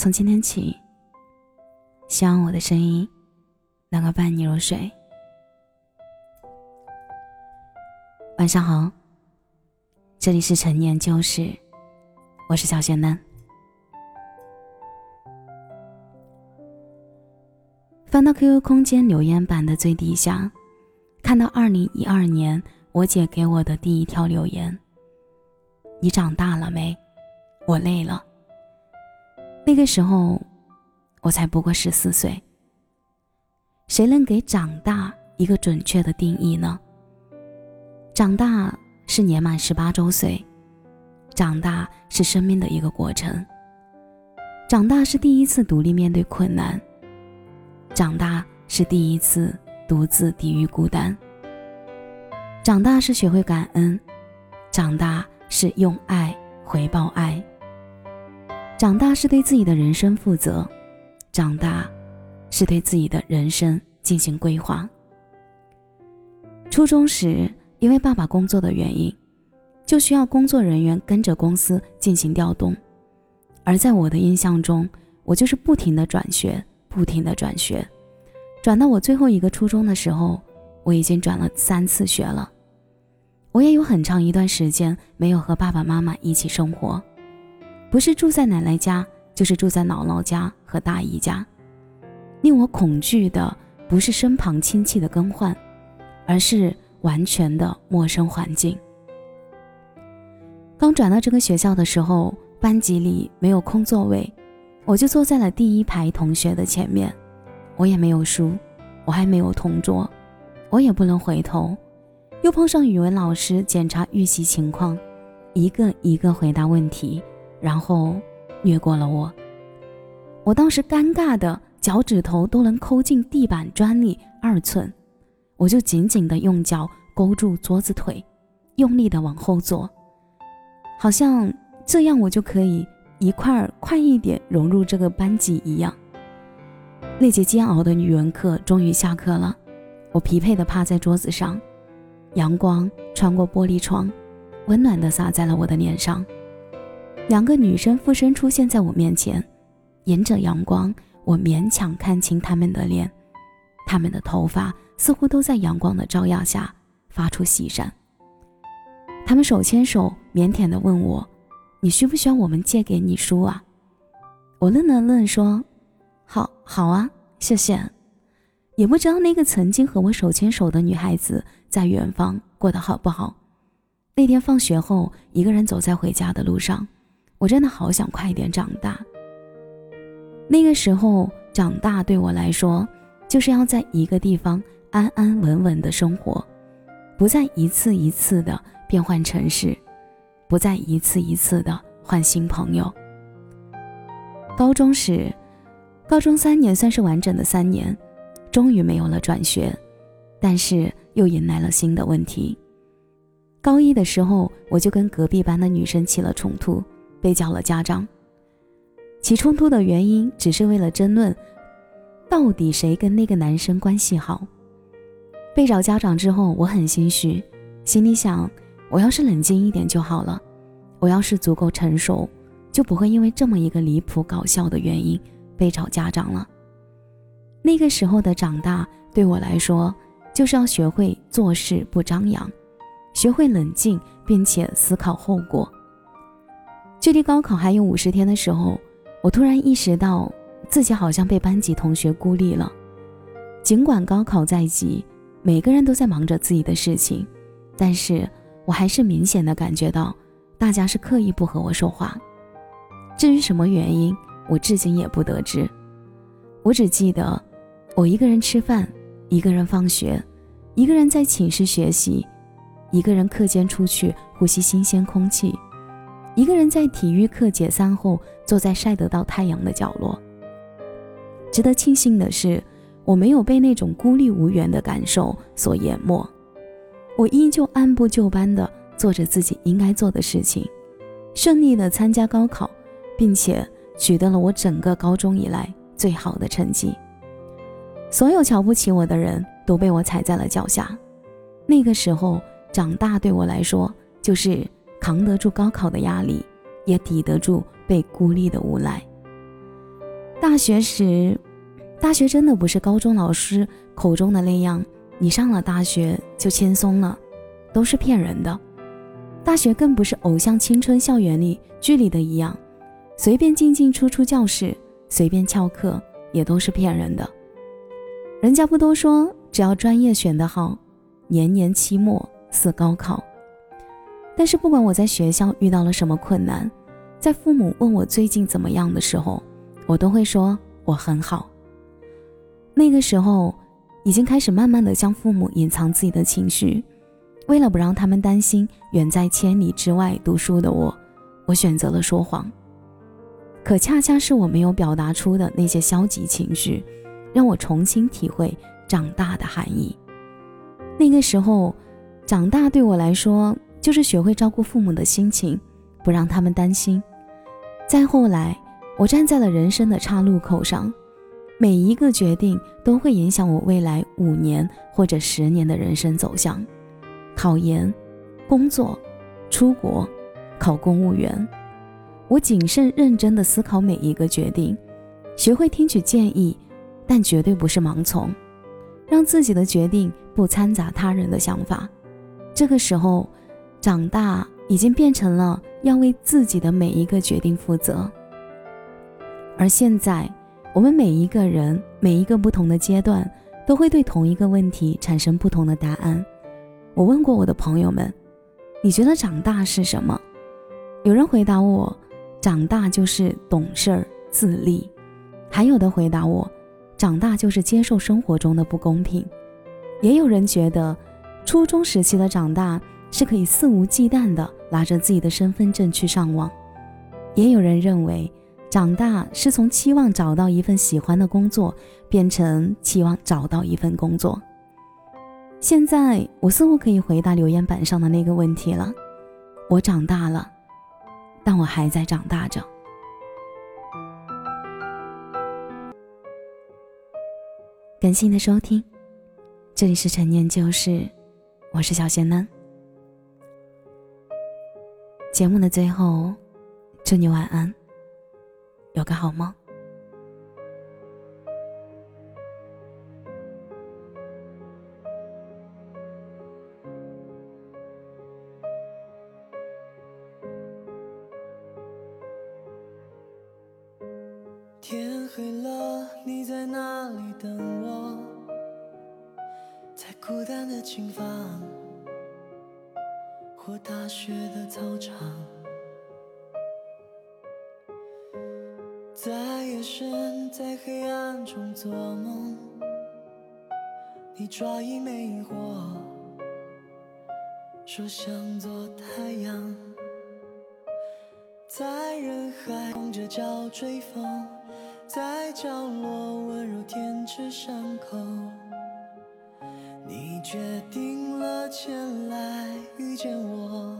从今天起，希望我的声音能够伴你入睡。晚上好，这里是陈年旧事，我是小仙嫩。翻到 QQ 空间留言板的最底下，看到二零一二年我姐给我的第一条留言：“你长大了没？我累了。”那个时候，我才不过十四岁。谁能给长大一个准确的定义呢？长大是年满十八周岁，长大是生命的一个过程，长大是第一次独立面对困难，长大是第一次独自抵御孤单，长大是学会感恩，长大是用爱回报爱。长大是对自己的人生负责，长大是对自己的人生进行规划。初中时，因为爸爸工作的原因，就需要工作人员跟着公司进行调动，而在我的印象中，我就是不停的转学，不停的转学，转到我最后一个初中的时候，我已经转了三次学了。我也有很长一段时间没有和爸爸妈妈一起生活。不是住在奶奶家，就是住在姥姥家和大姨家。令我恐惧的不是身旁亲戚的更换，而是完全的陌生环境。刚转到这个学校的时候，班级里没有空座位，我就坐在了第一排同学的前面。我也没有书，我还没有同桌，我也不能回头。又碰上语文老师检查预习情况，一个一个回答问题。然后掠过了我，我当时尴尬的脚趾头都能抠进地板砖里二寸，我就紧紧的用脚勾住桌子腿，用力的往后坐，好像这样我就可以一块儿快一点融入这个班级一样。那节煎熬的语文课终于下课了，我疲惫的趴在桌子上，阳光穿过玻璃窗，温暖的洒在了我的脸上。两个女生附身出现在我面前，迎着阳光，我勉强看清她们的脸，她们的头发似乎都在阳光的照耀下发出细闪。她们手牵手，腼腆地问我：“你需不需要我们借给你书啊？”我愣了愣，说：“好，好啊，谢谢。”也不知道那个曾经和我手牵手的女孩子在远方过得好不好。那天放学后，一个人走在回家的路上。我真的好想快点长大。那个时候，长大对我来说，就是要在一个地方安安稳稳的生活，不再一次一次的变换城市，不再一次一次的换新朋友。高中时，高中三年算是完整的三年，终于没有了转学，但是又迎来了新的问题。高一的时候，我就跟隔壁班的女生起了冲突。被叫了家长，起冲突的原因只是为了争论，到底谁跟那个男生关系好。被找家长之后，我很心虚，心里想，我要是冷静一点就好了，我要是足够成熟，就不会因为这么一个离谱搞笑的原因被找家长了。那个时候的长大对我来说，就是要学会做事不张扬，学会冷静并且思考后果。距离高考还有五十天的时候，我突然意识到自己好像被班级同学孤立了。尽管高考在即，每个人都在忙着自己的事情，但是我还是明显的感觉到大家是刻意不和我说话。至于什么原因，我至今也不得知。我只记得我一个人吃饭，一个人放学，一个人在寝室学习，一个人课间出去呼吸新鲜空气。一个人在体育课解散后，坐在晒得到太阳的角落。值得庆幸的是，我没有被那种孤立无援的感受所淹没，我依旧按部就班地做着自己应该做的事情，顺利地参加高考，并且取得了我整个高中以来最好的成绩。所有瞧不起我的人都被我踩在了脚下。那个时候，长大对我来说就是。扛得住高考的压力，也抵得住被孤立的无奈。大学时，大学真的不是高中老师口中的那样，你上了大学就轻松了，都是骗人的。大学更不是偶像青春校园里剧里的一样，随便进进出出教室，随便翘课，也都是骗人的。人家不都说，只要专业选得好，年年期末似高考。但是不管我在学校遇到了什么困难，在父母问我最近怎么样的时候，我都会说我很好。那个时候，已经开始慢慢的向父母隐藏自己的情绪，为了不让他们担心远在千里之外读书的我，我选择了说谎。可恰恰是我没有表达出的那些消极情绪。让我重新体会长大的含义。那个时候，长大对我来说就是学会照顾父母的心情，不让他们担心。再后来，我站在了人生的岔路口上，每一个决定都会影响我未来五年或者十年的人生走向。考研、工作、出国、考公务员，我谨慎认真地思考每一个决定，学会听取建议。但绝对不是盲从，让自己的决定不掺杂他人的想法。这个时候，长大已经变成了要为自己的每一个决定负责。而现在，我们每一个人每一个不同的阶段，都会对同一个问题产生不同的答案。我问过我的朋友们：“你觉得长大是什么？”有人回答我：“长大就是懂事儿、自立。”还有的回答我。长大就是接受生活中的不公平，也有人觉得，初中时期的长大是可以肆无忌惮的拿着自己的身份证去上网，也有人认为，长大是从期望找到一份喜欢的工作，变成期望找到一份工作。现在我似乎可以回答留言板上的那个问题了，我长大了，但我还在长大着。感谢你的收听，这里是陈年旧事，我是小贤男。节目的最后，祝你晚安，有个好梦。天黑了，你在哪里等我？在孤单的琴房，或大学的操场，在夜深，在黑暗中做梦，你抓一枚萤火，说想做太阳，在人海光着脚追风。在角落温柔舔舐伤口，决定了前来遇见我。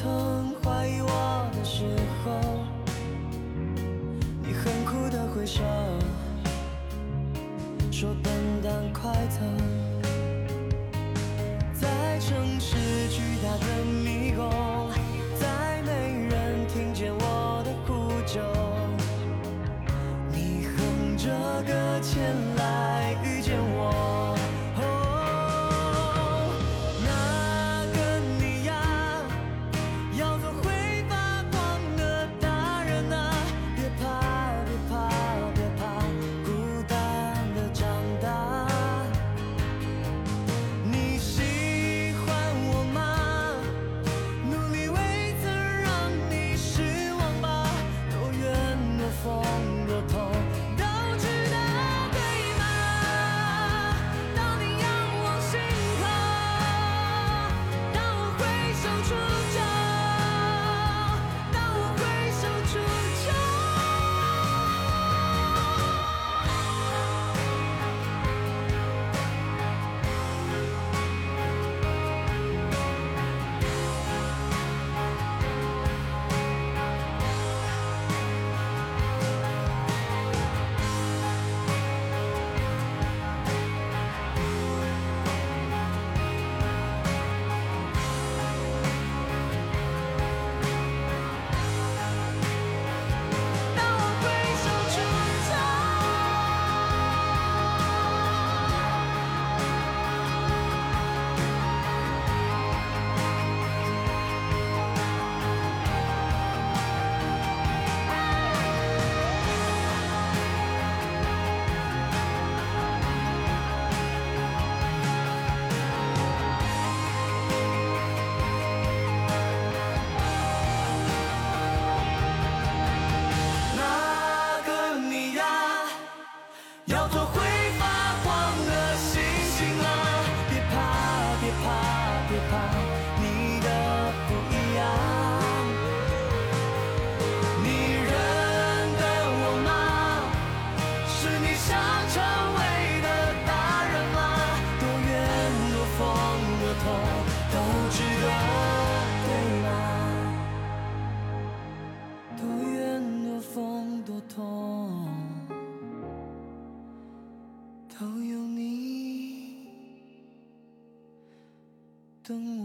曾怀疑我的时候，你很酷的挥手，说笨蛋快走。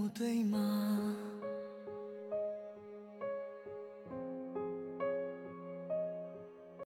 对吗？